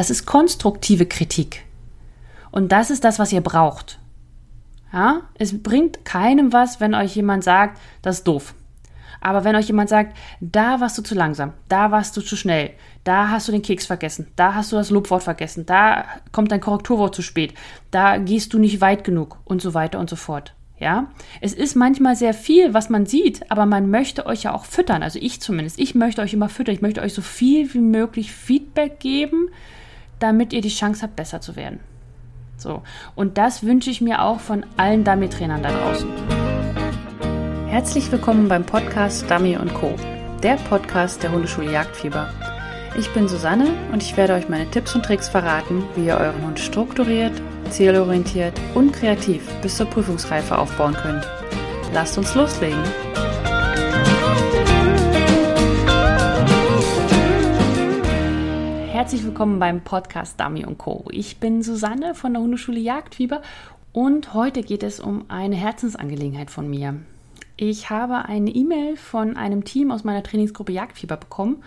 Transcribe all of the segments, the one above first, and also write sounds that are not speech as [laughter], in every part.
Das ist konstruktive Kritik. Und das ist das, was ihr braucht. Ja, es bringt keinem was, wenn euch jemand sagt, das ist doof. Aber wenn euch jemand sagt, da warst du zu langsam, da warst du zu schnell, da hast du den Keks vergessen, da hast du das Lobwort vergessen, da kommt dein Korrekturwort zu spät, da gehst du nicht weit genug und so weiter und so fort. Ja, es ist manchmal sehr viel, was man sieht, aber man möchte euch ja auch füttern. Also ich zumindest. Ich möchte euch immer füttern. Ich möchte euch so viel wie möglich Feedback geben, damit ihr die Chance habt, besser zu werden. So. Und das wünsche ich mir auch von allen Dummy-Trainern da draußen. Herzlich willkommen beim Podcast Dummy Co., der Podcast der Hundeschule Jagdfieber. Ich bin Susanne und ich werde euch meine Tipps und Tricks verraten, wie ihr euren Hund strukturiert, zielorientiert und kreativ bis zur Prüfungsreife aufbauen könnt. Lasst uns loslegen! Herzlich willkommen beim Podcast Dummy Co. Ich bin Susanne von der Hundeschule Jagdfieber und heute geht es um eine Herzensangelegenheit von mir. Ich habe eine E-Mail von einem Team aus meiner Trainingsgruppe Jagdfieber bekommen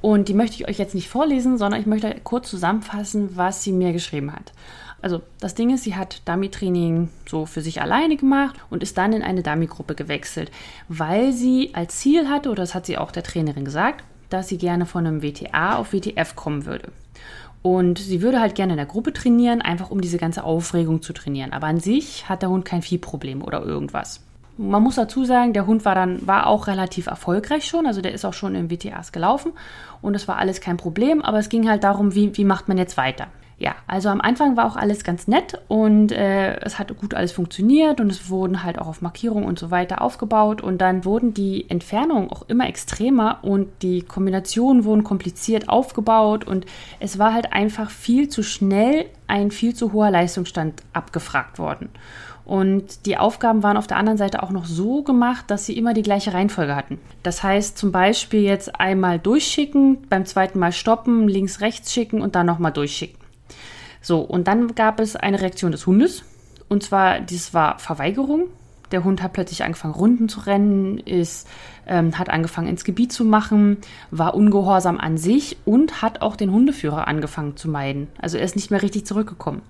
und die möchte ich euch jetzt nicht vorlesen, sondern ich möchte kurz zusammenfassen, was sie mir geschrieben hat. Also das Ding ist, sie hat Dummy-Training so für sich alleine gemacht und ist dann in eine Dummy-Gruppe gewechselt, weil sie als Ziel hatte, oder das hat sie auch der Trainerin gesagt, dass sie gerne von einem WTA auf WTF kommen würde. Und sie würde halt gerne in der Gruppe trainieren, einfach um diese ganze Aufregung zu trainieren. Aber an sich hat der Hund kein Viehproblem oder irgendwas. Man muss dazu sagen, der Hund war dann war auch relativ erfolgreich schon, also der ist auch schon im WTAs gelaufen und das war alles kein Problem, aber es ging halt darum, wie, wie macht man jetzt weiter. Ja, also am Anfang war auch alles ganz nett und äh, es hat gut alles funktioniert und es wurden halt auch auf Markierung und so weiter aufgebaut und dann wurden die Entfernungen auch immer extremer und die Kombinationen wurden kompliziert aufgebaut und es war halt einfach viel zu schnell ein viel zu hoher Leistungsstand abgefragt worden. Und die Aufgaben waren auf der anderen Seite auch noch so gemacht, dass sie immer die gleiche Reihenfolge hatten. Das heißt zum Beispiel jetzt einmal durchschicken, beim zweiten Mal stoppen, links, rechts schicken und dann nochmal durchschicken. So, und dann gab es eine Reaktion des Hundes. Und zwar, dies war Verweigerung. Der Hund hat plötzlich angefangen, Runden zu rennen, ist, ähm, hat angefangen, ins Gebiet zu machen, war ungehorsam an sich und hat auch den Hundeführer angefangen zu meiden. Also er ist nicht mehr richtig zurückgekommen.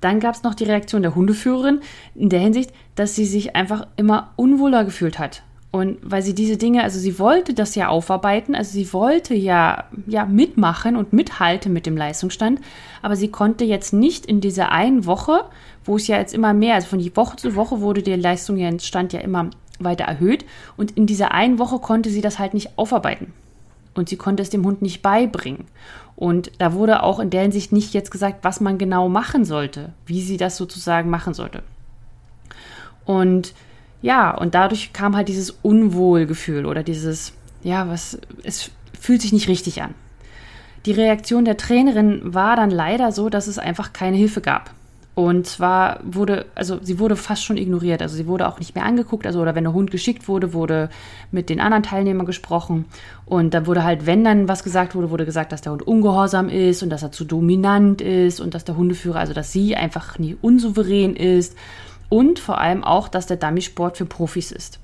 Dann gab es noch die Reaktion der Hundeführerin in der Hinsicht, dass sie sich einfach immer unwohler gefühlt hat. Und weil sie diese Dinge, also sie wollte das ja aufarbeiten, also sie wollte ja, ja mitmachen und mithalten mit dem Leistungsstand, aber sie konnte jetzt nicht in dieser einen Woche, wo es ja jetzt immer mehr, also von Woche zu Woche wurde der Leistungsstand ja immer weiter erhöht und in dieser einen Woche konnte sie das halt nicht aufarbeiten und sie konnte es dem Hund nicht beibringen. Und da wurde auch in der Hinsicht nicht jetzt gesagt, was man genau machen sollte, wie sie das sozusagen machen sollte. Und ja, und dadurch kam halt dieses Unwohlgefühl oder dieses, ja, was, es fühlt sich nicht richtig an. Die Reaktion der Trainerin war dann leider so, dass es einfach keine Hilfe gab. Und zwar wurde, also sie wurde fast schon ignoriert. Also sie wurde auch nicht mehr angeguckt. Also, oder wenn der Hund geschickt wurde, wurde mit den anderen Teilnehmern gesprochen. Und da wurde halt, wenn dann was gesagt wurde, wurde gesagt, dass der Hund ungehorsam ist und dass er zu dominant ist und dass der Hundeführer, also dass sie einfach nie unsouverän ist. Und vor allem auch, dass der Dummy-Sport für Profis ist.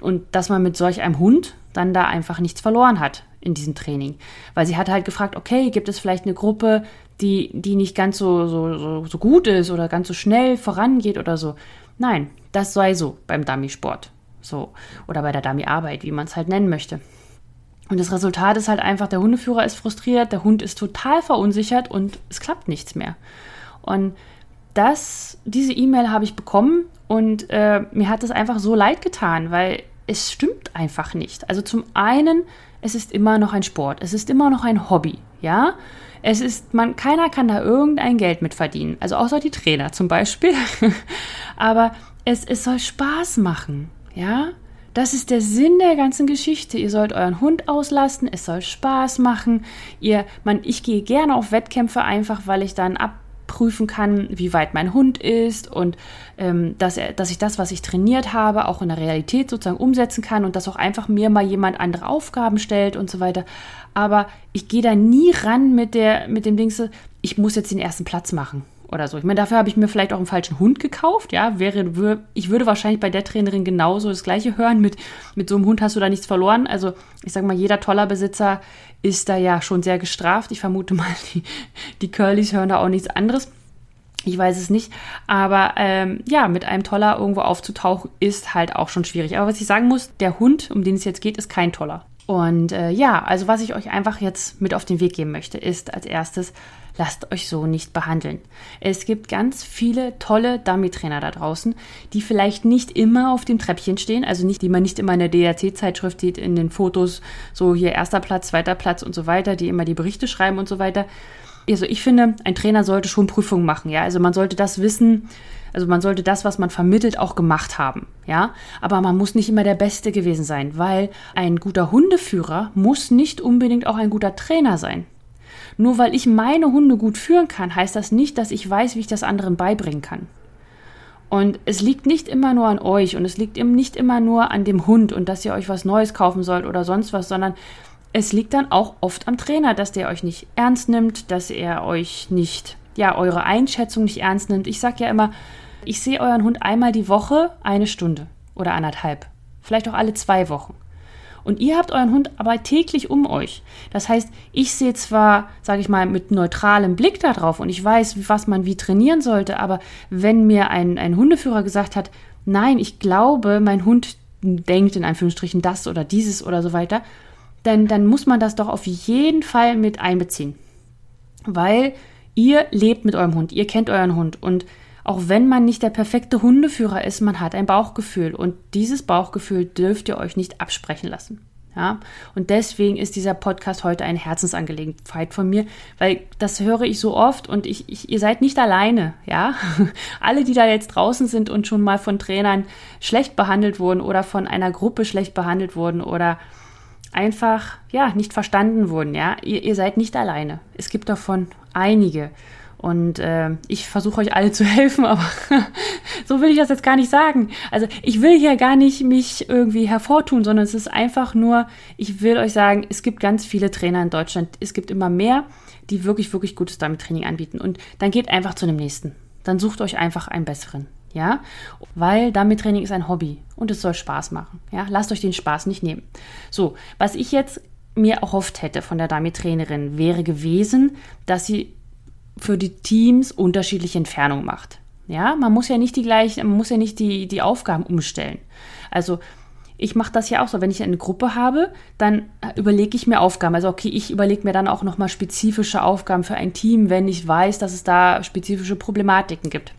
Und dass man mit solch einem Hund dann da einfach nichts verloren hat in diesem Training. Weil sie hat halt gefragt, okay, gibt es vielleicht eine Gruppe, die, die nicht ganz so, so, so, so gut ist oder ganz so schnell vorangeht oder so. Nein, das sei so beim Dummy-Sport. So. Oder bei der Dummy-Arbeit, wie man es halt nennen möchte. Und das Resultat ist halt einfach, der Hundeführer ist frustriert, der Hund ist total verunsichert und es klappt nichts mehr. Und das, diese E-Mail habe ich bekommen und äh, mir hat es einfach so leid getan, weil es stimmt einfach nicht. Also zum einen, es ist immer noch ein Sport, es ist immer noch ein Hobby, ja. Es ist, man, keiner kann da irgendein Geld mit verdienen. Also außer die Trainer zum Beispiel. [laughs] Aber es, es soll Spaß machen. Ja? Das ist der Sinn der ganzen Geschichte. Ihr sollt euren Hund auslasten, es soll Spaß machen. Ihr, man, ich gehe gerne auf Wettkämpfe einfach, weil ich dann ab prüfen kann, wie weit mein Hund ist und ähm, dass, er, dass ich das, was ich trainiert habe, auch in der Realität sozusagen umsetzen kann und dass auch einfach mir mal jemand andere Aufgaben stellt und so weiter. Aber ich gehe da nie ran mit, der, mit dem Ding, ich muss jetzt den ersten Platz machen oder so. Ich meine, dafür habe ich mir vielleicht auch einen falschen Hund gekauft, ja, wäre, ich würde wahrscheinlich bei der Trainerin genauso das Gleiche hören, mit, mit so einem Hund hast du da nichts verloren. Also, ich sage mal, jeder toller Besitzer ist da ja schon sehr gestraft. Ich vermute mal, die, die Curlys hören da auch nichts anderes. Ich weiß es nicht, aber ähm, ja, mit einem Toller irgendwo aufzutauchen ist halt auch schon schwierig. Aber was ich sagen muss, der Hund, um den es jetzt geht, ist kein Toller. Und äh, ja, also was ich euch einfach jetzt mit auf den Weg geben möchte, ist als erstes, lasst euch so nicht behandeln. Es gibt ganz viele tolle Dummy-Trainer da draußen, die vielleicht nicht immer auf dem Treppchen stehen, also nicht, die man nicht immer in der DRC-Zeitschrift sieht, in den Fotos, so hier erster Platz, zweiter Platz und so weiter, die immer die Berichte schreiben und so weiter. Also ich finde, ein Trainer sollte schon Prüfungen machen, ja. Also man sollte das wissen, also man sollte das, was man vermittelt, auch gemacht haben, ja. Aber man muss nicht immer der Beste gewesen sein, weil ein guter Hundeführer muss nicht unbedingt auch ein guter Trainer sein. Nur weil ich meine Hunde gut führen kann, heißt das nicht, dass ich weiß, wie ich das anderen beibringen kann. Und es liegt nicht immer nur an euch und es liegt eben nicht immer nur an dem Hund und dass ihr euch was Neues kaufen sollt oder sonst was, sondern es liegt dann auch oft am Trainer, dass der euch nicht ernst nimmt, dass er euch nicht, ja, eure Einschätzung nicht ernst nimmt. Ich sage ja immer, ich sehe euren Hund einmal die Woche eine Stunde oder anderthalb, vielleicht auch alle zwei Wochen. Und ihr habt euren Hund aber täglich um euch. Das heißt, ich sehe zwar, sage ich mal, mit neutralem Blick darauf und ich weiß, was man wie trainieren sollte, aber wenn mir ein, ein Hundeführer gesagt hat, nein, ich glaube, mein Hund denkt in Anführungsstrichen das oder dieses oder so weiter, dann, dann muss man das doch auf jeden Fall mit einbeziehen. Weil ihr lebt mit eurem Hund, ihr kennt euren Hund und auch wenn man nicht der perfekte Hundeführer ist, man hat ein Bauchgefühl und dieses Bauchgefühl dürft ihr euch nicht absprechen lassen. Ja, und deswegen ist dieser Podcast heute eine Herzensangelegenheit von mir, weil das höre ich so oft und ich, ich, ihr seid nicht alleine, ja. [laughs] Alle, die da jetzt draußen sind und schon mal von Trainern schlecht behandelt wurden oder von einer Gruppe schlecht behandelt wurden oder einfach, ja, nicht verstanden wurden, ja. Ihr, ihr seid nicht alleine. Es gibt davon einige. Und äh, ich versuche euch alle zu [laughs] helfen, aber [laughs] so will ich das jetzt gar nicht sagen. Also ich will hier gar nicht mich irgendwie hervortun, sondern es ist einfach nur, ich will euch sagen, es gibt ganz viele Trainer in Deutschland. Es gibt immer mehr, die wirklich, wirklich gutes Dummy-Training anbieten. Und dann geht einfach zu dem nächsten. Dann sucht euch einfach einen besseren. Ja, weil Dummy-Training ist ein Hobby und es soll Spaß machen. Ja, lasst euch den Spaß nicht nehmen. So, was ich jetzt mir erhofft hätte von der Dummy-Trainerin wäre gewesen, dass sie für die Teams unterschiedliche Entfernungen macht. Ja, man muss ja nicht die gleichen, man muss ja nicht die, die Aufgaben umstellen. Also ich mache das ja auch so, wenn ich eine Gruppe habe, dann überlege ich mir Aufgaben. Also okay, ich überlege mir dann auch nochmal spezifische Aufgaben für ein Team, wenn ich weiß, dass es da spezifische Problematiken gibt.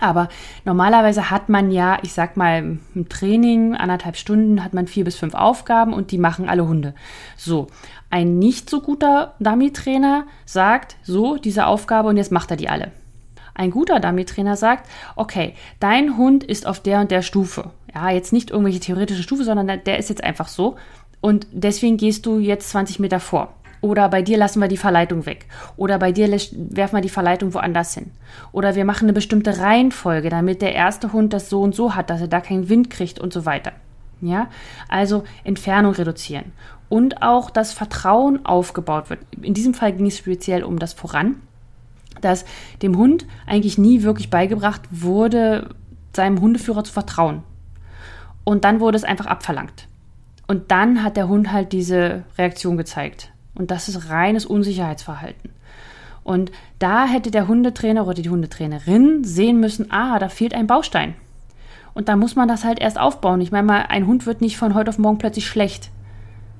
Aber normalerweise hat man ja, ich sag mal, im Training, anderthalb Stunden, hat man vier bis fünf Aufgaben und die machen alle Hunde. So. Ein nicht so guter Dummy-Trainer sagt, so, diese Aufgabe und jetzt macht er die alle. Ein guter Dummy-Trainer sagt, okay, dein Hund ist auf der und der Stufe. Ja, jetzt nicht irgendwelche theoretische Stufe, sondern der ist jetzt einfach so. Und deswegen gehst du jetzt 20 Meter vor. Oder bei dir lassen wir die Verleitung weg. Oder bei dir werfen wir die Verleitung woanders hin. Oder wir machen eine bestimmte Reihenfolge, damit der erste Hund das so und so hat, dass er da keinen Wind kriegt und so weiter. Ja, also Entfernung reduzieren. Und auch das Vertrauen aufgebaut wird. In diesem Fall ging es speziell um das Voran, dass dem Hund eigentlich nie wirklich beigebracht wurde, seinem Hundeführer zu vertrauen. Und dann wurde es einfach abverlangt. Und dann hat der Hund halt diese Reaktion gezeigt. Und das ist reines Unsicherheitsverhalten. Und da hätte der Hundetrainer oder die Hundetrainerin sehen müssen, ah, da fehlt ein Baustein. Und da muss man das halt erst aufbauen. Ich meine mal, ein Hund wird nicht von heute auf morgen plötzlich schlecht,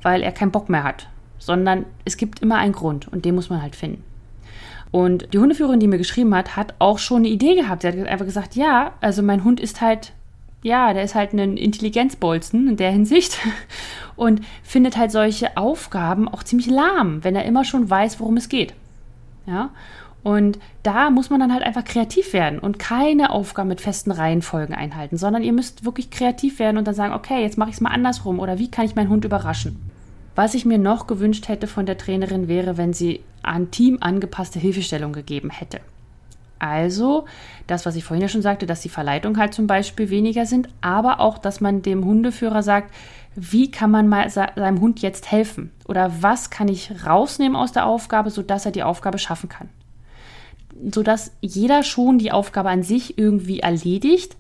weil er keinen Bock mehr hat, sondern es gibt immer einen Grund und den muss man halt finden. Und die Hundeführerin, die mir geschrieben hat, hat auch schon eine Idee gehabt. Sie hat einfach gesagt, ja, also mein Hund ist halt ja, der ist halt ein Intelligenzbolzen in der Hinsicht [laughs] und findet halt solche Aufgaben auch ziemlich lahm, wenn er immer schon weiß, worum es geht. Ja, und da muss man dann halt einfach kreativ werden und keine Aufgaben mit festen Reihenfolgen einhalten, sondern ihr müsst wirklich kreativ werden und dann sagen, okay, jetzt mache ich es mal andersrum oder wie kann ich meinen Hund überraschen? Was ich mir noch gewünscht hätte von der Trainerin wäre, wenn sie an Team angepasste Hilfestellung gegeben hätte. Also das, was ich vorhin ja schon sagte, dass die Verleitung halt zum Beispiel weniger sind, aber auch, dass man dem Hundeführer sagt, wie kann man mal seinem Hund jetzt helfen? Oder was kann ich rausnehmen aus der Aufgabe, sodass er die Aufgabe schaffen kann? sodass jeder schon die Aufgabe an sich irgendwie erledigt,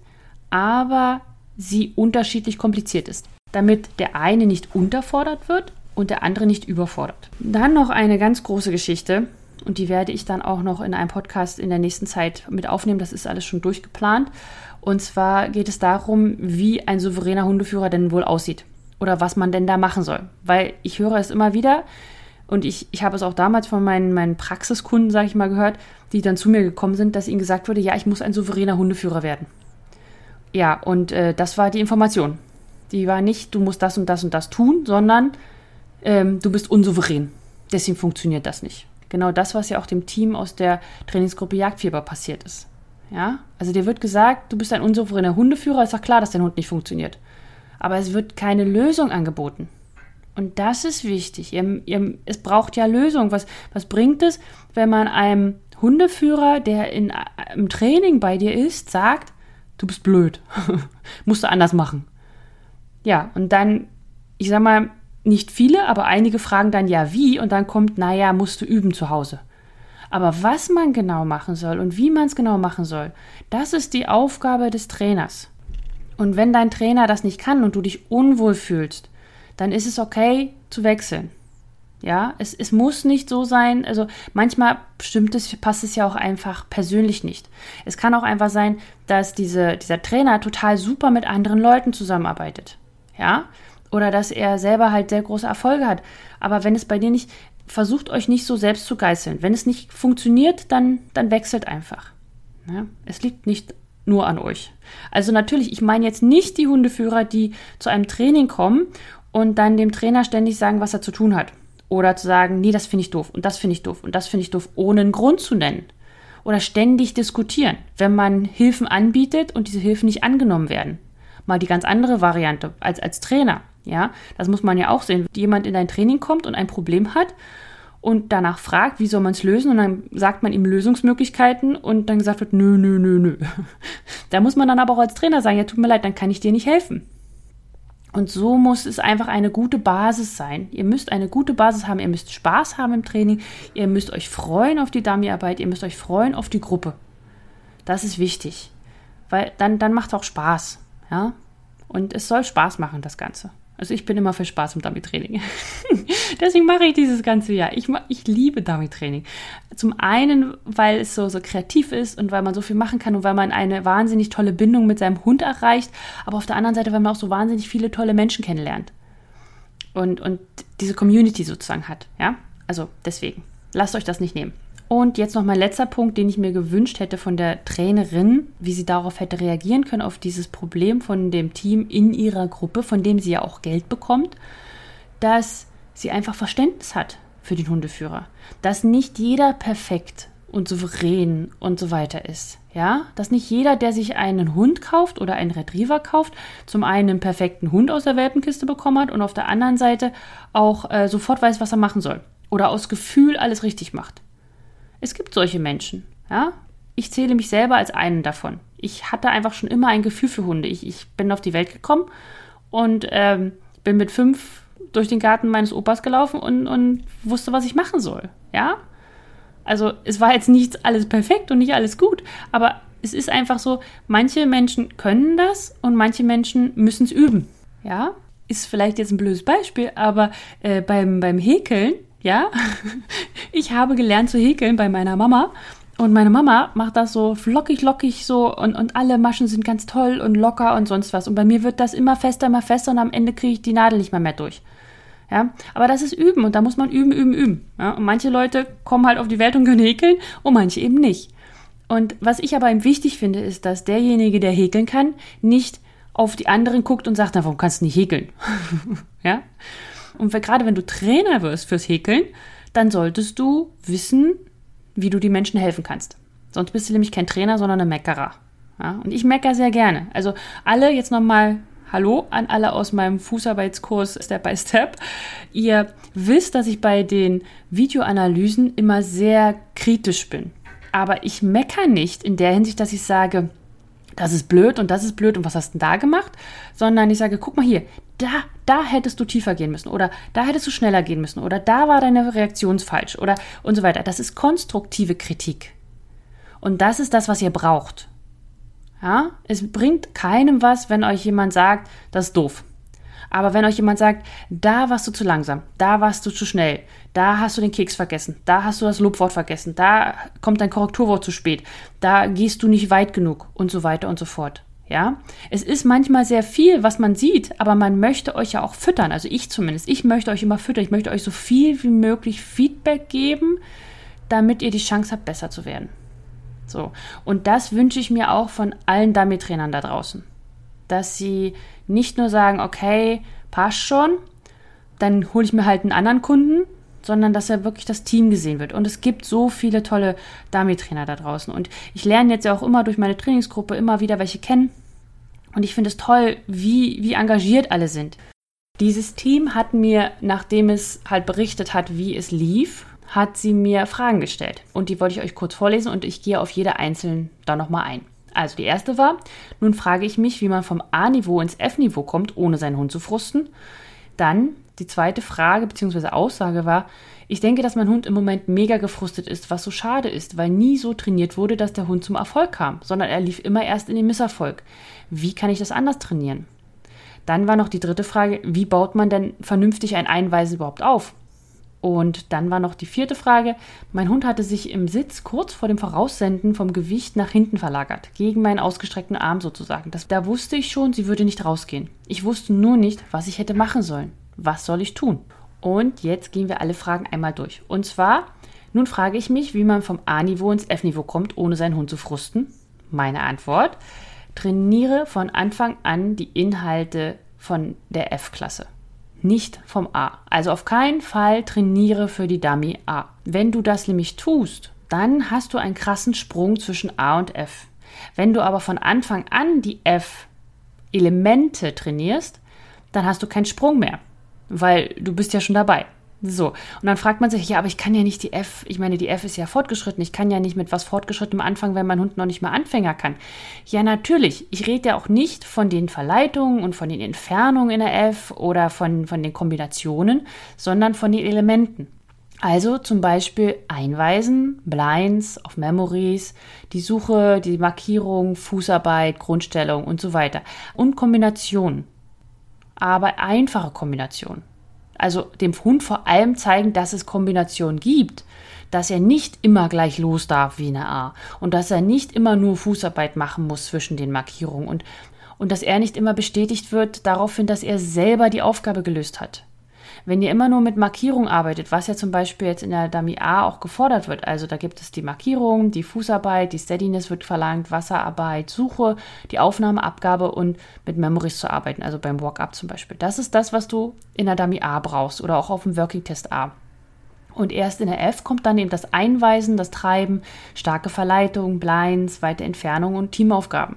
aber sie unterschiedlich kompliziert ist, damit der eine nicht unterfordert wird und der andere nicht überfordert. Dann noch eine ganz große Geschichte und die werde ich dann auch noch in einem Podcast in der nächsten Zeit mit aufnehmen. Das ist alles schon durchgeplant. Und zwar geht es darum, wie ein souveräner Hundeführer denn wohl aussieht oder was man denn da machen soll. Weil ich höre es immer wieder und ich, ich habe es auch damals von meinen, meinen Praxiskunden, sage ich mal, gehört, die dann zu mir gekommen sind, dass ihnen gesagt wurde, ja, ich muss ein souveräner Hundeführer werden. Ja, und äh, das war die Information. Die war nicht, du musst das und das und das tun, sondern ähm, du bist unsouverän. Deswegen funktioniert das nicht. Genau das, was ja auch dem Team aus der Trainingsgruppe Jagdfieber passiert ist. Ja, also dir wird gesagt, du bist ein unsouveräner Hundeführer, ist doch klar, dass dein Hund nicht funktioniert. Aber es wird keine Lösung angeboten. Und das ist wichtig. Ihr, ihr, es braucht ja Lösung. Was, was bringt es, wenn man einem Hundeführer, der in, im Training bei dir ist, sagt, du bist blöd, [laughs] musst du anders machen. Ja, und dann, ich sag mal, nicht viele, aber einige fragen dann ja wie und dann kommt, naja, musst du üben zu Hause. Aber was man genau machen soll und wie man es genau machen soll, das ist die Aufgabe des Trainers. Und wenn dein Trainer das nicht kann und du dich unwohl fühlst, dann ist es okay zu wechseln. Ja, es, es muss nicht so sein. Also manchmal stimmt es, passt es ja auch einfach persönlich nicht. Es kann auch einfach sein, dass diese, dieser Trainer total super mit anderen Leuten zusammenarbeitet. Ja, oder dass er selber halt sehr große Erfolge hat. Aber wenn es bei dir nicht, versucht euch nicht so selbst zu geißeln. Wenn es nicht funktioniert, dann, dann wechselt einfach. Ja? Es liegt nicht nur an euch. Also natürlich, ich meine jetzt nicht die Hundeführer, die zu einem Training kommen und dann dem Trainer ständig sagen, was er zu tun hat. Oder zu sagen, nee, das finde ich doof und das finde ich doof und das finde ich doof, ohne einen Grund zu nennen. Oder ständig diskutieren, wenn man Hilfen anbietet und diese Hilfen nicht angenommen werden. Mal die ganz andere Variante als als Trainer. Ja, das muss man ja auch sehen. Jemand in dein Training kommt und ein Problem hat und danach fragt, wie soll man es lösen und dann sagt man ihm Lösungsmöglichkeiten und dann gesagt wird, nö, nö, nö, nö. [laughs] Da muss man dann aber auch als Trainer sagen, ja, tut mir leid, dann kann ich dir nicht helfen. Und so muss es einfach eine gute Basis sein. Ihr müsst eine gute Basis haben, ihr müsst Spaß haben im Training, ihr müsst euch freuen auf die Dummyarbeit, ihr müsst euch freuen auf die Gruppe. Das ist wichtig, weil dann, dann macht es auch Spaß. Ja? Und es soll Spaß machen, das Ganze. Also ich bin immer für Spaß im Dummy-Training. [laughs] Deswegen mache ich dieses ganze Jahr. Ich, ich liebe Dummy-Training. Zum einen, weil es so, so kreativ ist und weil man so viel machen kann und weil man eine wahnsinnig tolle Bindung mit seinem Hund erreicht. Aber auf der anderen Seite, weil man auch so wahnsinnig viele tolle Menschen kennenlernt. Und, und diese Community sozusagen hat. Ja, also deswegen. Lasst euch das nicht nehmen. Und jetzt noch mein letzter Punkt, den ich mir gewünscht hätte von der Trainerin, wie sie darauf hätte reagieren können, auf dieses Problem von dem Team in ihrer Gruppe, von dem sie ja auch Geld bekommt, dass sie einfach Verständnis hat für den Hundeführer. Dass nicht jeder perfekt und souverän und so weiter ist. Ja, dass nicht jeder, der sich einen Hund kauft oder einen Retriever kauft, zum einen einen perfekten Hund aus der Welpenkiste bekommen hat und auf der anderen Seite auch äh, sofort weiß, was er machen soll. Oder aus Gefühl alles richtig macht. Es gibt solche Menschen, ja. Ich zähle mich selber als einen davon. Ich hatte einfach schon immer ein Gefühl für Hunde. Ich, ich bin auf die Welt gekommen und ähm, bin mit fünf durch den Garten meines Opas gelaufen und, und wusste, was ich machen soll. Ja? Also es war jetzt nicht alles perfekt und nicht alles gut, aber es ist einfach so, manche Menschen können das und manche Menschen müssen es üben. Ja? Ist vielleicht jetzt ein blödes Beispiel, aber äh, beim, beim Häkeln ja, [laughs] ich habe gelernt zu häkeln bei meiner Mama. Und meine Mama macht das so flockig, lockig so und, und alle Maschen sind ganz toll und locker und sonst was. Und bei mir wird das immer fester, immer fester und am Ende kriege ich die Nadel nicht mehr mehr durch. Ja, aber das ist Üben und da muss man üben, üben, üben. Ja, und manche Leute kommen halt auf die Welt und können häkeln und manche eben nicht. Und was ich aber eben wichtig finde, ist, dass derjenige, der häkeln kann, nicht auf die anderen guckt und sagt, na, warum kannst du nicht häkeln? [laughs] ja? Und gerade wenn du Trainer wirst fürs Häkeln, dann solltest du wissen, wie du die Menschen helfen kannst. Sonst bist du nämlich kein Trainer, sondern ein Meckerer. Ja? Und ich meckere sehr gerne. Also alle jetzt nochmal Hallo an alle aus meinem Fußarbeitskurs Step by Step. Ihr wisst, dass ich bei den Videoanalysen immer sehr kritisch bin. Aber ich meckere nicht in der Hinsicht, dass ich sage, das ist blöd und das ist blöd und was hast du denn da gemacht? Sondern ich sage, guck mal hier, da, da hättest du tiefer gehen müssen oder da hättest du schneller gehen müssen oder da war deine Reaktion falsch oder und so weiter. Das ist konstruktive Kritik. Und das ist das, was ihr braucht. Ja, es bringt keinem was, wenn euch jemand sagt, das ist doof. Aber wenn euch jemand sagt, da warst du zu langsam, da warst du zu schnell, da hast du den Keks vergessen, da hast du das Lobwort vergessen, da kommt dein Korrekturwort zu spät, da gehst du nicht weit genug und so weiter und so fort. Ja, es ist manchmal sehr viel, was man sieht, aber man möchte euch ja auch füttern. Also ich zumindest. Ich möchte euch immer füttern. Ich möchte euch so viel wie möglich Feedback geben, damit ihr die Chance habt, besser zu werden. So. Und das wünsche ich mir auch von allen Dummy-Trainern da draußen. Dass sie nicht nur sagen, okay, passt schon, dann hole ich mir halt einen anderen Kunden, sondern dass ja wirklich das Team gesehen wird. Und es gibt so viele tolle Dummy-Trainer da draußen. Und ich lerne jetzt ja auch immer durch meine Trainingsgruppe immer wieder welche kennen. Und ich finde es toll, wie, wie engagiert alle sind. Dieses Team hat mir, nachdem es halt berichtet hat, wie es lief, hat sie mir Fragen gestellt. Und die wollte ich euch kurz vorlesen und ich gehe auf jede einzelne da nochmal ein. Also die erste war, nun frage ich mich, wie man vom A-Niveau ins F-Niveau kommt, ohne seinen Hund zu frusten. Dann die zweite Frage bzw. Aussage war, ich denke, dass mein Hund im Moment mega gefrustet ist, was so schade ist, weil nie so trainiert wurde, dass der Hund zum Erfolg kam, sondern er lief immer erst in den Misserfolg. Wie kann ich das anders trainieren? Dann war noch die dritte Frage, wie baut man denn vernünftig ein Einweisen überhaupt auf? Und dann war noch die vierte Frage. Mein Hund hatte sich im Sitz kurz vor dem Voraussenden vom Gewicht nach hinten verlagert, gegen meinen ausgestreckten Arm sozusagen. Das, da wusste ich schon, sie würde nicht rausgehen. Ich wusste nur nicht, was ich hätte machen sollen. Was soll ich tun? Und jetzt gehen wir alle Fragen einmal durch. Und zwar, nun frage ich mich, wie man vom A-Niveau ins F-Niveau kommt, ohne seinen Hund zu frusten. Meine Antwort, trainiere von Anfang an die Inhalte von der F-Klasse nicht vom A. Also auf keinen Fall trainiere für die Dummy A. Wenn du das nämlich tust, dann hast du einen krassen Sprung zwischen A und F. Wenn du aber von Anfang an die F-Elemente trainierst, dann hast du keinen Sprung mehr, weil du bist ja schon dabei. So, und dann fragt man sich, ja, aber ich kann ja nicht die F, ich meine, die F ist ja fortgeschritten, ich kann ja nicht mit was Fortgeschrittenem anfangen, wenn mein Hund noch nicht mal Anfänger kann. Ja, natürlich, ich rede ja auch nicht von den Verleitungen und von den Entfernungen in der F oder von, von den Kombinationen, sondern von den Elementen. Also zum Beispiel Einweisen, Blinds auf Memories, die Suche, die Markierung, Fußarbeit, Grundstellung und so weiter. Und Kombinationen. Aber einfache Kombinationen also dem Hund vor allem zeigen, dass es Kombinationen gibt, dass er nicht immer gleich los darf wie eine A. Und dass er nicht immer nur Fußarbeit machen muss zwischen den Markierungen. Und, und dass er nicht immer bestätigt wird daraufhin, dass er selber die Aufgabe gelöst hat. Wenn ihr immer nur mit Markierung arbeitet, was ja zum Beispiel jetzt in der Dummy A auch gefordert wird, also da gibt es die Markierung, die Fußarbeit, die Steadiness wird verlangt, Wasserarbeit, Suche, die Aufnahmeabgabe und mit Memories zu arbeiten, also beim Walk-Up zum Beispiel. Das ist das, was du in der Dummy A brauchst oder auch auf dem Working Test A. Und erst in der F kommt dann eben das Einweisen, das Treiben, starke Verleitung, Blinds, weite Entfernung und Teamaufgaben.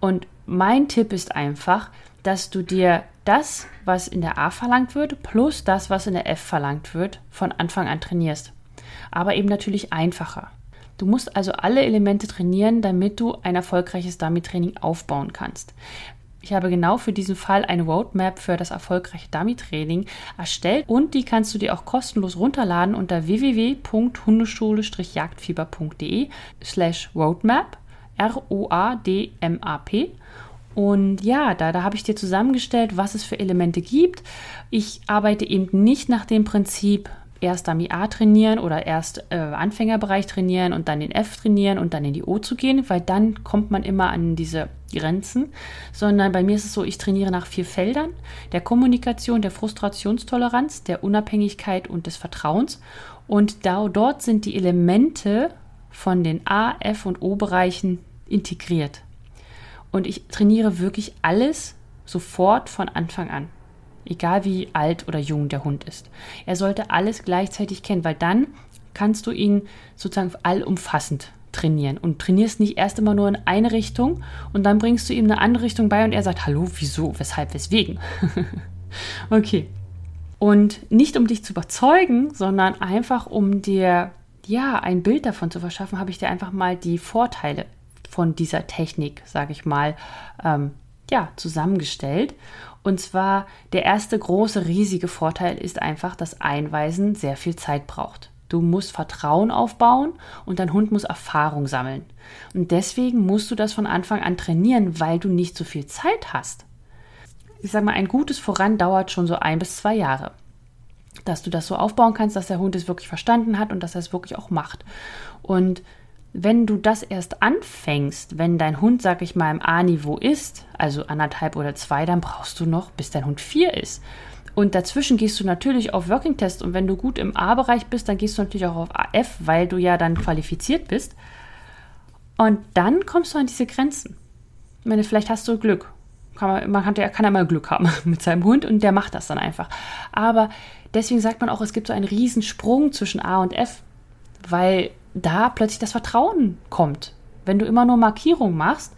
Und mein Tipp ist einfach, dass du dir das, was in der A verlangt wird, plus das, was in der F verlangt wird, von Anfang an trainierst. Aber eben natürlich einfacher. Du musst also alle Elemente trainieren, damit du ein erfolgreiches Dummy-Training aufbauen kannst. Ich habe genau für diesen Fall eine Roadmap für das erfolgreiche Dummy-Training erstellt und die kannst du dir auch kostenlos runterladen unter www.hundeschule-jagdfieber.de slash roadmap R-O-A-D-M-A-P und ja, da, da habe ich dir zusammengestellt, was es für Elemente gibt. Ich arbeite eben nicht nach dem Prinzip, erst Dummy A trainieren oder erst äh, Anfängerbereich trainieren und dann den F trainieren und dann in die O zu gehen, weil dann kommt man immer an diese Grenzen, sondern bei mir ist es so, ich trainiere nach vier Feldern, der Kommunikation, der Frustrationstoleranz, der Unabhängigkeit und des Vertrauens und da, dort sind die Elemente von den A, F und O Bereichen integriert. Und ich trainiere wirklich alles sofort von Anfang an. Egal wie alt oder jung der Hund ist. Er sollte alles gleichzeitig kennen, weil dann kannst du ihn sozusagen allumfassend trainieren und trainierst nicht erst immer nur in eine Richtung und dann bringst du ihm eine andere Richtung bei und er sagt, hallo, wieso, weshalb, weswegen. [laughs] okay. Und nicht um dich zu überzeugen, sondern einfach um dir ja ein Bild davon zu verschaffen, habe ich dir einfach mal die Vorteile von dieser Technik, sage ich mal, ähm, ja, zusammengestellt. Und zwar der erste große, riesige Vorteil ist einfach, dass Einweisen sehr viel Zeit braucht. Du musst Vertrauen aufbauen und dein Hund muss Erfahrung sammeln. Und deswegen musst du das von Anfang an trainieren, weil du nicht so viel Zeit hast. Ich sage mal, ein gutes Voran dauert schon so ein bis zwei Jahre. Dass du das so aufbauen kannst, dass der Hund es wirklich verstanden hat und dass er es wirklich auch macht. Und wenn du das erst anfängst, wenn dein Hund, sag ich mal, im A-Niveau ist, also anderthalb oder zwei, dann brauchst du noch, bis dein Hund vier ist. Und dazwischen gehst du natürlich auf Working Test. Und wenn du gut im A-Bereich bist, dann gehst du natürlich auch auf AF, weil du ja dann qualifiziert bist. Und dann kommst du an diese Grenzen. Ich meine, vielleicht hast du Glück. Man, kann, kann ja mal Glück haben [laughs] mit seinem Hund und der macht das dann einfach. Aber deswegen sagt man auch, es gibt so einen riesen Sprung zwischen A und F, weil da plötzlich das Vertrauen kommt. Wenn du immer nur Markierung machst,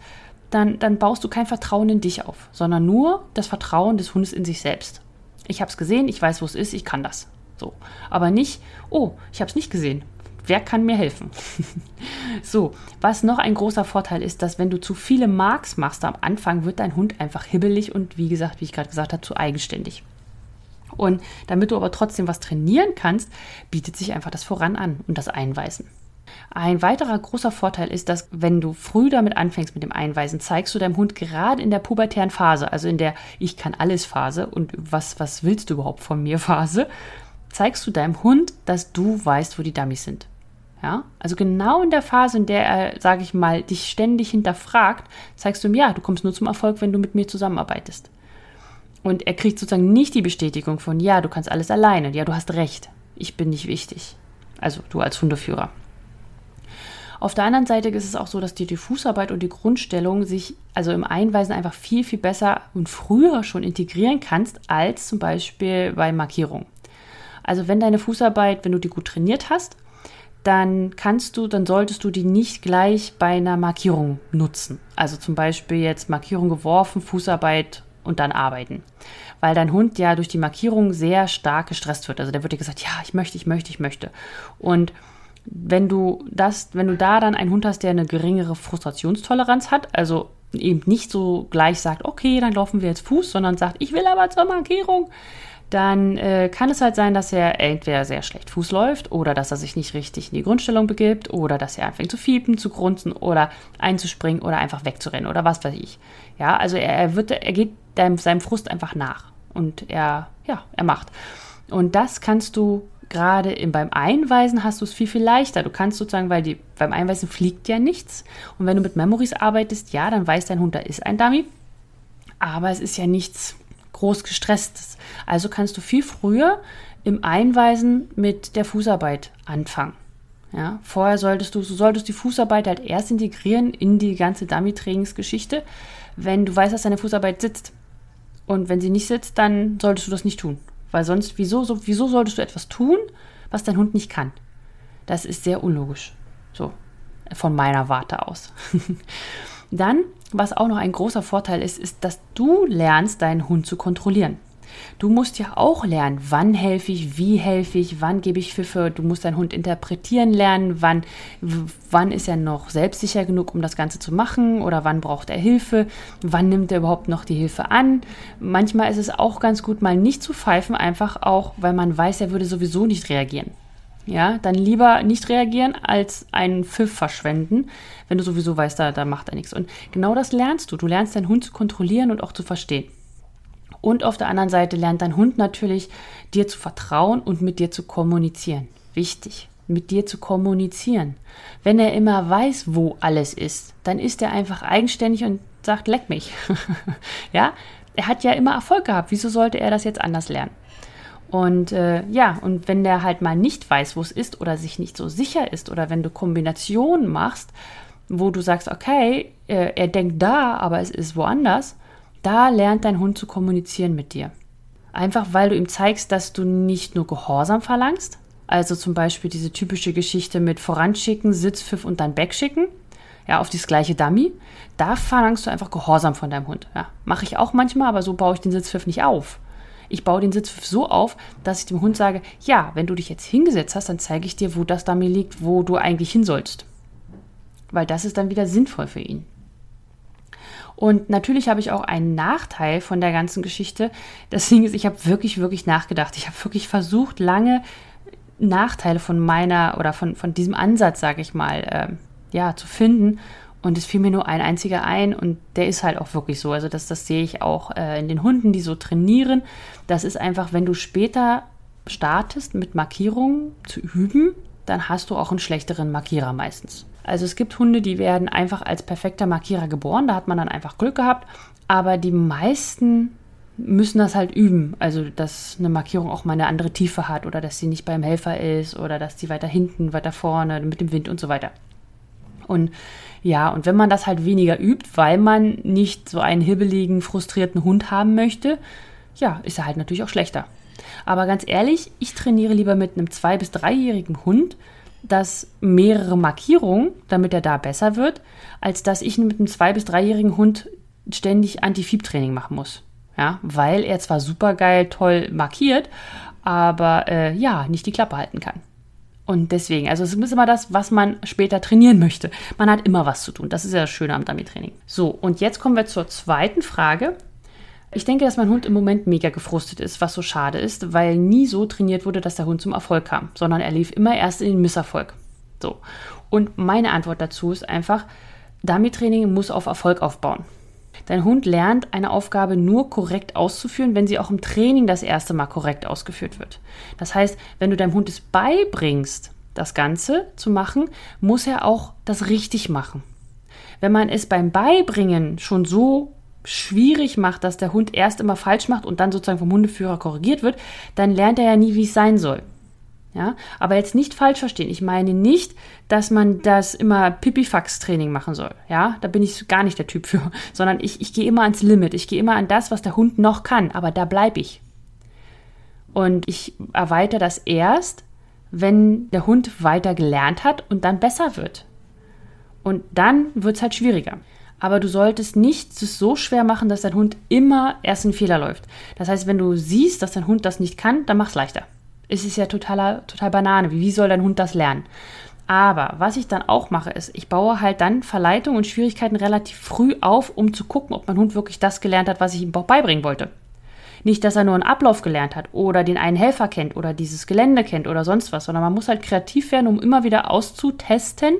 dann, dann baust du kein Vertrauen in dich auf, sondern nur das Vertrauen des Hundes in sich selbst. Ich habe es gesehen, ich weiß, wo es ist, ich kann das. So. Aber nicht, oh, ich habe es nicht gesehen. Wer kann mir helfen? [laughs] so, was noch ein großer Vorteil ist, dass wenn du zu viele Marks machst am Anfang, wird dein Hund einfach hibbelig und wie gesagt, wie ich gerade gesagt habe, zu eigenständig. Und damit du aber trotzdem was trainieren kannst, bietet sich einfach das Voran an und das Einweisen. Ein weiterer großer Vorteil ist, dass wenn du früh damit anfängst mit dem Einweisen, zeigst du deinem Hund gerade in der pubertären Phase, also in der Ich kann alles Phase und was, was willst du überhaupt von mir Phase, zeigst du deinem Hund, dass du weißt, wo die Dummies sind. Ja, also genau in der Phase, in der er, sage ich mal, dich ständig hinterfragt, zeigst du ihm, ja, du kommst nur zum Erfolg, wenn du mit mir zusammenarbeitest. Und er kriegt sozusagen nicht die Bestätigung von, ja, du kannst alles alleine, ja, du hast recht, ich bin nicht wichtig. Also du als Hundeführer. Auf der anderen Seite ist es auch so, dass die Diffusarbeit und die Grundstellung sich also im Einweisen einfach viel, viel besser und früher schon integrieren kannst, als zum Beispiel bei Markierung. Also wenn deine Fußarbeit, wenn du die gut trainiert hast, dann kannst du, dann solltest du die nicht gleich bei einer Markierung nutzen. Also zum Beispiel jetzt Markierung geworfen, Fußarbeit und dann arbeiten. Weil dein Hund ja durch die Markierung sehr stark gestresst wird. Also der wird dir gesagt, ja, ich möchte, ich möchte, ich möchte. Und wenn du das, wenn du da dann einen Hund hast, der eine geringere Frustrationstoleranz hat, also eben nicht so gleich sagt, okay, dann laufen wir jetzt Fuß, sondern sagt, ich will aber zur Markierung, dann äh, kann es halt sein, dass er entweder sehr schlecht Fuß läuft oder dass er sich nicht richtig in die Grundstellung begibt oder dass er anfängt zu fiepen, zu grunzen oder einzuspringen oder einfach wegzurennen oder was weiß ich. Ja, also er, er wird, er geht deinem, seinem Frust einfach nach und er, ja, er macht. Und das kannst du gerade beim Einweisen hast du es viel, viel leichter. Du kannst sozusagen, weil die, beim Einweisen fliegt ja nichts. Und wenn du mit Memories arbeitest, ja, dann weiß dein Hund, da ist ein Dummy. Aber es ist ja nichts groß gestresstes. Also kannst du viel früher im Einweisen mit der Fußarbeit anfangen. Ja, vorher solltest du, solltest die Fußarbeit halt erst integrieren in die ganze Dummy-Trainingsgeschichte, wenn du weißt, dass deine Fußarbeit sitzt. Und wenn sie nicht sitzt, dann solltest du das nicht tun. Weil sonst, wieso, so, wieso solltest du etwas tun, was dein Hund nicht kann? Das ist sehr unlogisch. So, von meiner Warte aus. [laughs] Dann, was auch noch ein großer Vorteil ist, ist, dass du lernst, deinen Hund zu kontrollieren. Du musst ja auch lernen, wann helfe ich, wie helfe ich, wann gebe ich Pfiffe. Du musst deinen Hund interpretieren lernen, wann, wann ist er noch selbstsicher genug, um das Ganze zu machen oder wann braucht er Hilfe, wann nimmt er überhaupt noch die Hilfe an. Manchmal ist es auch ganz gut, mal nicht zu pfeifen, einfach auch, weil man weiß, er würde sowieso nicht reagieren. Ja, dann lieber nicht reagieren, als einen Pfiff verschwenden, wenn du sowieso weißt, da, da macht er nichts. Und genau das lernst du. Du lernst deinen Hund zu kontrollieren und auch zu verstehen. Und auf der anderen Seite lernt dein Hund natürlich, dir zu vertrauen und mit dir zu kommunizieren. Wichtig, mit dir zu kommunizieren. Wenn er immer weiß, wo alles ist, dann ist er einfach eigenständig und sagt, leck mich. [laughs] ja, er hat ja immer Erfolg gehabt. Wieso sollte er das jetzt anders lernen? Und äh, ja, und wenn der halt mal nicht weiß, wo es ist oder sich nicht so sicher ist oder wenn du Kombinationen machst, wo du sagst, okay, äh, er denkt da, aber es ist woanders, da lernt dein Hund zu kommunizieren mit dir. Einfach weil du ihm zeigst, dass du nicht nur Gehorsam verlangst, also zum Beispiel diese typische Geschichte mit Voranschicken, Sitzpfiff und dann Backschicken, ja, auf das gleiche Dummy. Da verlangst du einfach Gehorsam von deinem Hund. Ja, mache ich auch manchmal, aber so baue ich den Sitzpfiff nicht auf. Ich baue den Sitzpfiff so auf, dass ich dem Hund sage, ja, wenn du dich jetzt hingesetzt hast, dann zeige ich dir, wo das Dummy liegt, wo du eigentlich hin sollst. Weil das ist dann wieder sinnvoll für ihn. Und natürlich habe ich auch einen Nachteil von der ganzen Geschichte. Das Ding ist, ich habe wirklich, wirklich nachgedacht. Ich habe wirklich versucht, lange Nachteile von meiner oder von, von diesem Ansatz, sage ich mal, äh, ja, zu finden. Und es fiel mir nur ein einziger ein und der ist halt auch wirklich so. Also das, das sehe ich auch äh, in den Hunden, die so trainieren. Das ist einfach, wenn du später startest mit Markierungen zu üben, dann hast du auch einen schlechteren Markierer meistens. Also es gibt Hunde, die werden einfach als perfekter Markierer geboren, da hat man dann einfach Glück gehabt, aber die meisten müssen das halt üben. Also, dass eine Markierung auch mal eine andere Tiefe hat oder dass sie nicht beim Helfer ist oder dass sie weiter hinten, weiter vorne mit dem Wind und so weiter. Und ja, und wenn man das halt weniger übt, weil man nicht so einen hibbeligen, frustrierten Hund haben möchte, ja, ist er halt natürlich auch schlechter. Aber ganz ehrlich, ich trainiere lieber mit einem zwei- bis dreijährigen Hund, das mehrere Markierungen, damit er da besser wird, als dass ich mit einem zwei- bis dreijährigen Hund ständig Anti-Fieb-Training machen muss. Ja, weil er zwar super geil, toll markiert, aber äh, ja, nicht die Klappe halten kann. Und deswegen, also es ist immer das, was man später trainieren möchte. Man hat immer was zu tun. Das ist ja das Schöne am Dummy-Training. So, und jetzt kommen wir zur zweiten Frage. Ich denke, dass mein Hund im Moment mega gefrustet ist, was so schade ist, weil nie so trainiert wurde, dass der Hund zum Erfolg kam, sondern er lief immer erst in den Misserfolg. So. Und meine Antwort dazu ist einfach, Dummy-Training muss auf Erfolg aufbauen. Dein Hund lernt eine Aufgabe nur korrekt auszuführen, wenn sie auch im Training das erste Mal korrekt ausgeführt wird. Das heißt, wenn du deinem Hund es beibringst, das Ganze zu machen, muss er auch das richtig machen. Wenn man es beim Beibringen schon so schwierig macht, dass der Hund erst immer falsch macht und dann sozusagen vom Hundeführer korrigiert wird, dann lernt er ja nie, wie es sein soll. Ja, aber jetzt nicht falsch verstehen. Ich meine nicht, dass man das immer Pipifax-Training machen soll. Ja, da bin ich gar nicht der Typ für, [laughs] sondern ich, ich gehe immer ans Limit. Ich gehe immer an das, was der Hund noch kann, aber da bleibe ich. Und ich erweitere das erst, wenn der Hund weiter gelernt hat und dann besser wird. Und dann wird es halt schwieriger aber du solltest nicht es so schwer machen, dass dein Hund immer erst einen Fehler läuft. Das heißt, wenn du siehst, dass dein Hund das nicht kann, dann mach es leichter. Es ist ja totaler, total Banane. Wie soll dein Hund das lernen? Aber was ich dann auch mache, ist, ich baue halt dann Verleitung und Schwierigkeiten relativ früh auf, um zu gucken, ob mein Hund wirklich das gelernt hat, was ich ihm beibringen wollte. Nicht, dass er nur einen Ablauf gelernt hat oder den einen Helfer kennt oder dieses Gelände kennt oder sonst was, sondern man muss halt kreativ werden, um immer wieder auszutesten,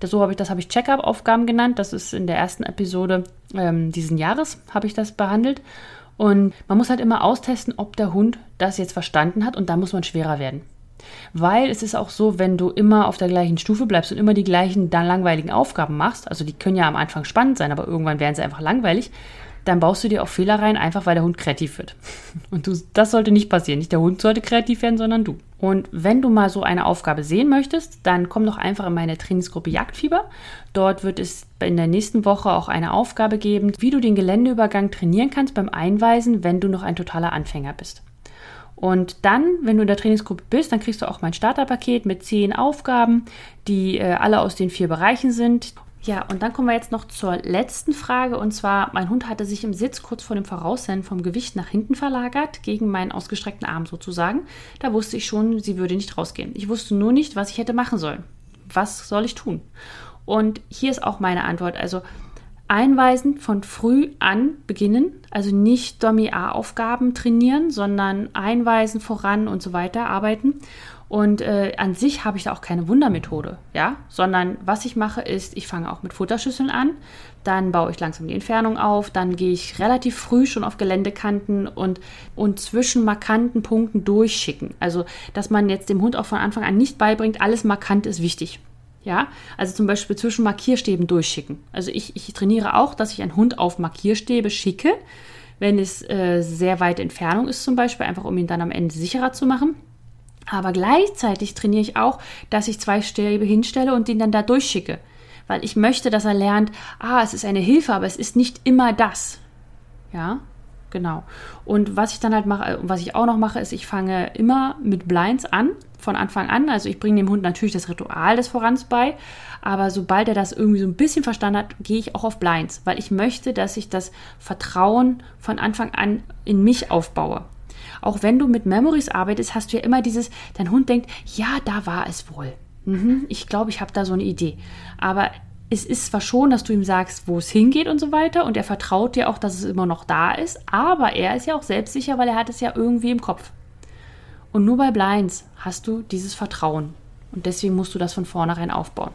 das, so habe ich das habe ich Check-up-Aufgaben genannt. Das ist in der ersten Episode ähm, diesen Jahres habe ich das behandelt. Und man muss halt immer austesten, ob der Hund das jetzt verstanden hat und da muss man schwerer werden. Weil es ist auch so, wenn du immer auf der gleichen Stufe bleibst und immer die gleichen langweiligen Aufgaben machst, also die können ja am Anfang spannend sein, aber irgendwann werden sie einfach langweilig, dann baust du dir auch Fehler rein, einfach weil der Hund kreativ wird. Und du, das sollte nicht passieren. Nicht der Hund sollte kreativ werden, sondern du. Und wenn du mal so eine Aufgabe sehen möchtest, dann komm doch einfach in meine Trainingsgruppe Jagdfieber. Dort wird es in der nächsten Woche auch eine Aufgabe geben, wie du den Geländeübergang trainieren kannst beim Einweisen, wenn du noch ein totaler Anfänger bist. Und dann, wenn du in der Trainingsgruppe bist, dann kriegst du auch mein Starterpaket mit zehn Aufgaben, die äh, alle aus den vier Bereichen sind. Ja, und dann kommen wir jetzt noch zur letzten Frage. Und zwar, mein Hund hatte sich im Sitz kurz vor dem Voraussennen vom Gewicht nach hinten verlagert, gegen meinen ausgestreckten Arm sozusagen. Da wusste ich schon, sie würde nicht rausgehen. Ich wusste nur nicht, was ich hätte machen sollen. Was soll ich tun? Und hier ist auch meine Antwort. Also einweisen von früh an beginnen, also nicht Dummy-A-Aufgaben trainieren, sondern einweisen voran und so weiter arbeiten. Und äh, an sich habe ich da auch keine Wundermethode, ja, sondern was ich mache ist, ich fange auch mit Futterschüsseln an, dann baue ich langsam die Entfernung auf, dann gehe ich relativ früh schon auf Geländekanten und, und zwischen markanten Punkten durchschicken. Also, dass man jetzt dem Hund auch von Anfang an nicht beibringt, alles markant ist wichtig. Ja, also zum Beispiel zwischen Markierstäben durchschicken. Also ich, ich trainiere auch, dass ich einen Hund auf Markierstäbe schicke, wenn es äh, sehr weit Entfernung ist zum Beispiel, einfach um ihn dann am Ende sicherer zu machen. Aber gleichzeitig trainiere ich auch, dass ich zwei Stäbe hinstelle und ihn dann da durchschicke. Weil ich möchte, dass er lernt, ah, es ist eine Hilfe, aber es ist nicht immer das. Ja, genau. Und was ich dann halt mache, was ich auch noch mache, ist, ich fange immer mit Blinds an, von Anfang an. Also ich bringe dem Hund natürlich das Ritual des Vorans bei, aber sobald er das irgendwie so ein bisschen verstanden hat, gehe ich auch auf Blinds, weil ich möchte, dass ich das Vertrauen von Anfang an in mich aufbaue. Auch wenn du mit Memories arbeitest, hast du ja immer dieses, dein Hund denkt, ja, da war es wohl. Mhm, ich glaube, ich habe da so eine Idee. Aber es ist zwar schon, dass du ihm sagst, wo es hingeht und so weiter, und er vertraut dir auch, dass es immer noch da ist, aber er ist ja auch selbstsicher, weil er hat es ja irgendwie im Kopf. Und nur bei Blinds hast du dieses Vertrauen. Und deswegen musst du das von vornherein aufbauen.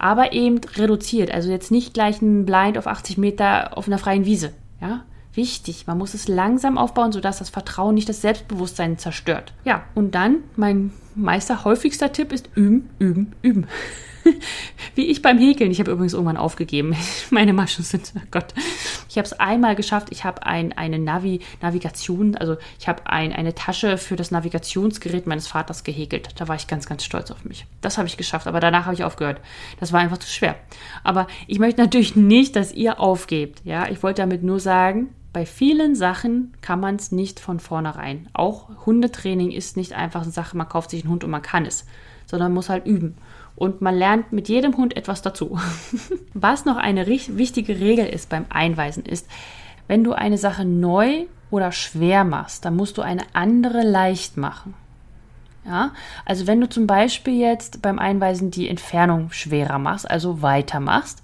Aber eben reduziert, also jetzt nicht gleich ein Blind auf 80 Meter auf einer freien Wiese. Ja, wichtig. Man muss es langsam aufbauen, sodass das Vertrauen nicht das Selbstbewusstsein zerstört. Ja, und dann mein meister häufigster Tipp ist üben, üben, üben. [laughs] Wie ich beim Häkeln. Ich habe übrigens irgendwann aufgegeben. [laughs] Meine Maschen sind, oh Gott. Ich habe es einmal geschafft. Ich habe ein, eine Navi, Navigation, also ich habe ein, eine Tasche für das Navigationsgerät meines Vaters gehäkelt. Da war ich ganz, ganz stolz auf mich. Das habe ich geschafft, aber danach habe ich aufgehört. Das war einfach zu schwer. Aber ich möchte natürlich nicht, dass ihr aufgebt. Ja, ich wollte damit nur sagen, bei vielen Sachen kann man es nicht von vornherein. Auch Hundetraining ist nicht einfach eine Sache, man kauft sich einen Hund und man kann es, sondern man muss halt üben. Und man lernt mit jedem Hund etwas dazu. [laughs] Was noch eine wichtige Regel ist beim Einweisen ist, wenn du eine Sache neu oder schwer machst, dann musst du eine andere leicht machen. Ja, also wenn du zum Beispiel jetzt beim Einweisen die Entfernung schwerer machst, also weiter machst,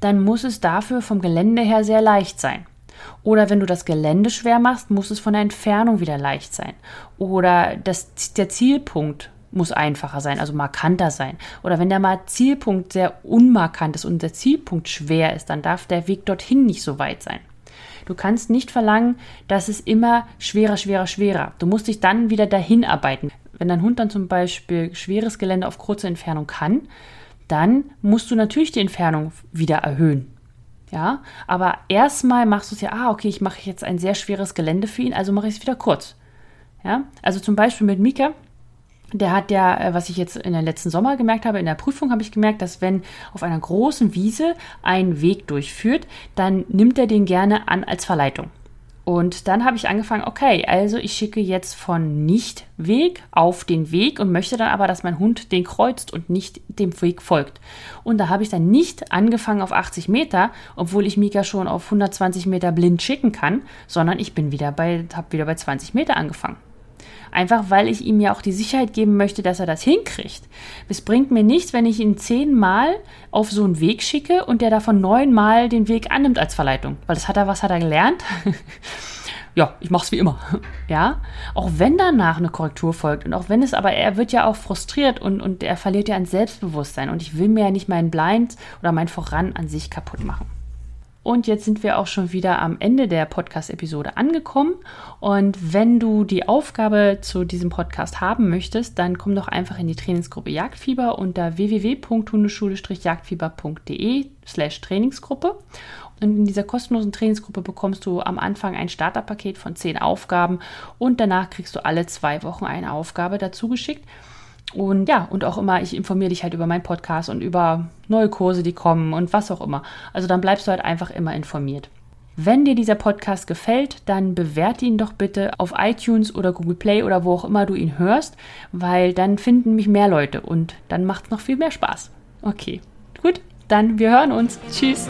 dann muss es dafür vom Gelände her sehr leicht sein. Oder wenn du das Gelände schwer machst, muss es von der Entfernung wieder leicht sein. Oder das, der Zielpunkt muss einfacher sein, also markanter sein. Oder wenn der mal Zielpunkt sehr unmarkant ist und der Zielpunkt schwer ist, dann darf der Weg dorthin nicht so weit sein. Du kannst nicht verlangen, dass es immer schwerer, schwerer, schwerer. Du musst dich dann wieder dahin arbeiten. Wenn dein Hund dann zum Beispiel schweres Gelände auf kurze Entfernung kann, dann musst du natürlich die Entfernung wieder erhöhen. Ja, aber erstmal machst du es ja, ah, okay, ich mache jetzt ein sehr schweres Gelände für ihn, also mache ich es wieder kurz. Ja, also zum Beispiel mit Mika, der hat ja, äh, was ich jetzt in der letzten Sommer gemerkt habe, in der Prüfung habe ich gemerkt, dass wenn auf einer großen Wiese ein Weg durchführt, dann nimmt er den gerne an als Verleitung. Und dann habe ich angefangen, okay, also ich schicke jetzt von Nicht-Weg auf den Weg und möchte dann aber, dass mein Hund den kreuzt und nicht dem Weg folgt. Und da habe ich dann nicht angefangen auf 80 Meter, obwohl ich Mika schon auf 120 Meter blind schicken kann, sondern ich bin wieder bei, habe wieder bei 20 Meter angefangen. Einfach weil ich ihm ja auch die Sicherheit geben möchte, dass er das hinkriegt. Es bringt mir nichts, wenn ich ihn zehnmal auf so einen Weg schicke und der davon neunmal den Weg annimmt als Verleitung. Weil das hat er, was hat er gelernt? [laughs] ja, ich mach's wie immer. [laughs] Ja, auch wenn danach eine Korrektur folgt und auch wenn es aber, er wird ja auch frustriert und, und er verliert ja an Selbstbewusstsein und ich will mir ja nicht meinen Blind oder mein Voran an sich kaputt machen. Und jetzt sind wir auch schon wieder am Ende der Podcast-Episode angekommen. Und wenn du die Aufgabe zu diesem Podcast haben möchtest, dann komm doch einfach in die Trainingsgruppe Jagdfieber unter www.hundeschule-jagdfieber.de slash Trainingsgruppe. Und in dieser kostenlosen Trainingsgruppe bekommst du am Anfang ein Starterpaket von zehn Aufgaben und danach kriegst du alle zwei Wochen eine Aufgabe dazu geschickt. Und ja, und auch immer, ich informiere dich halt über meinen Podcast und über neue Kurse, die kommen und was auch immer. Also dann bleibst du halt einfach immer informiert. Wenn dir dieser Podcast gefällt, dann bewerte ihn doch bitte auf iTunes oder Google Play oder wo auch immer du ihn hörst, weil dann finden mich mehr Leute und dann macht es noch viel mehr Spaß. Okay, gut, dann wir hören uns. Tschüss.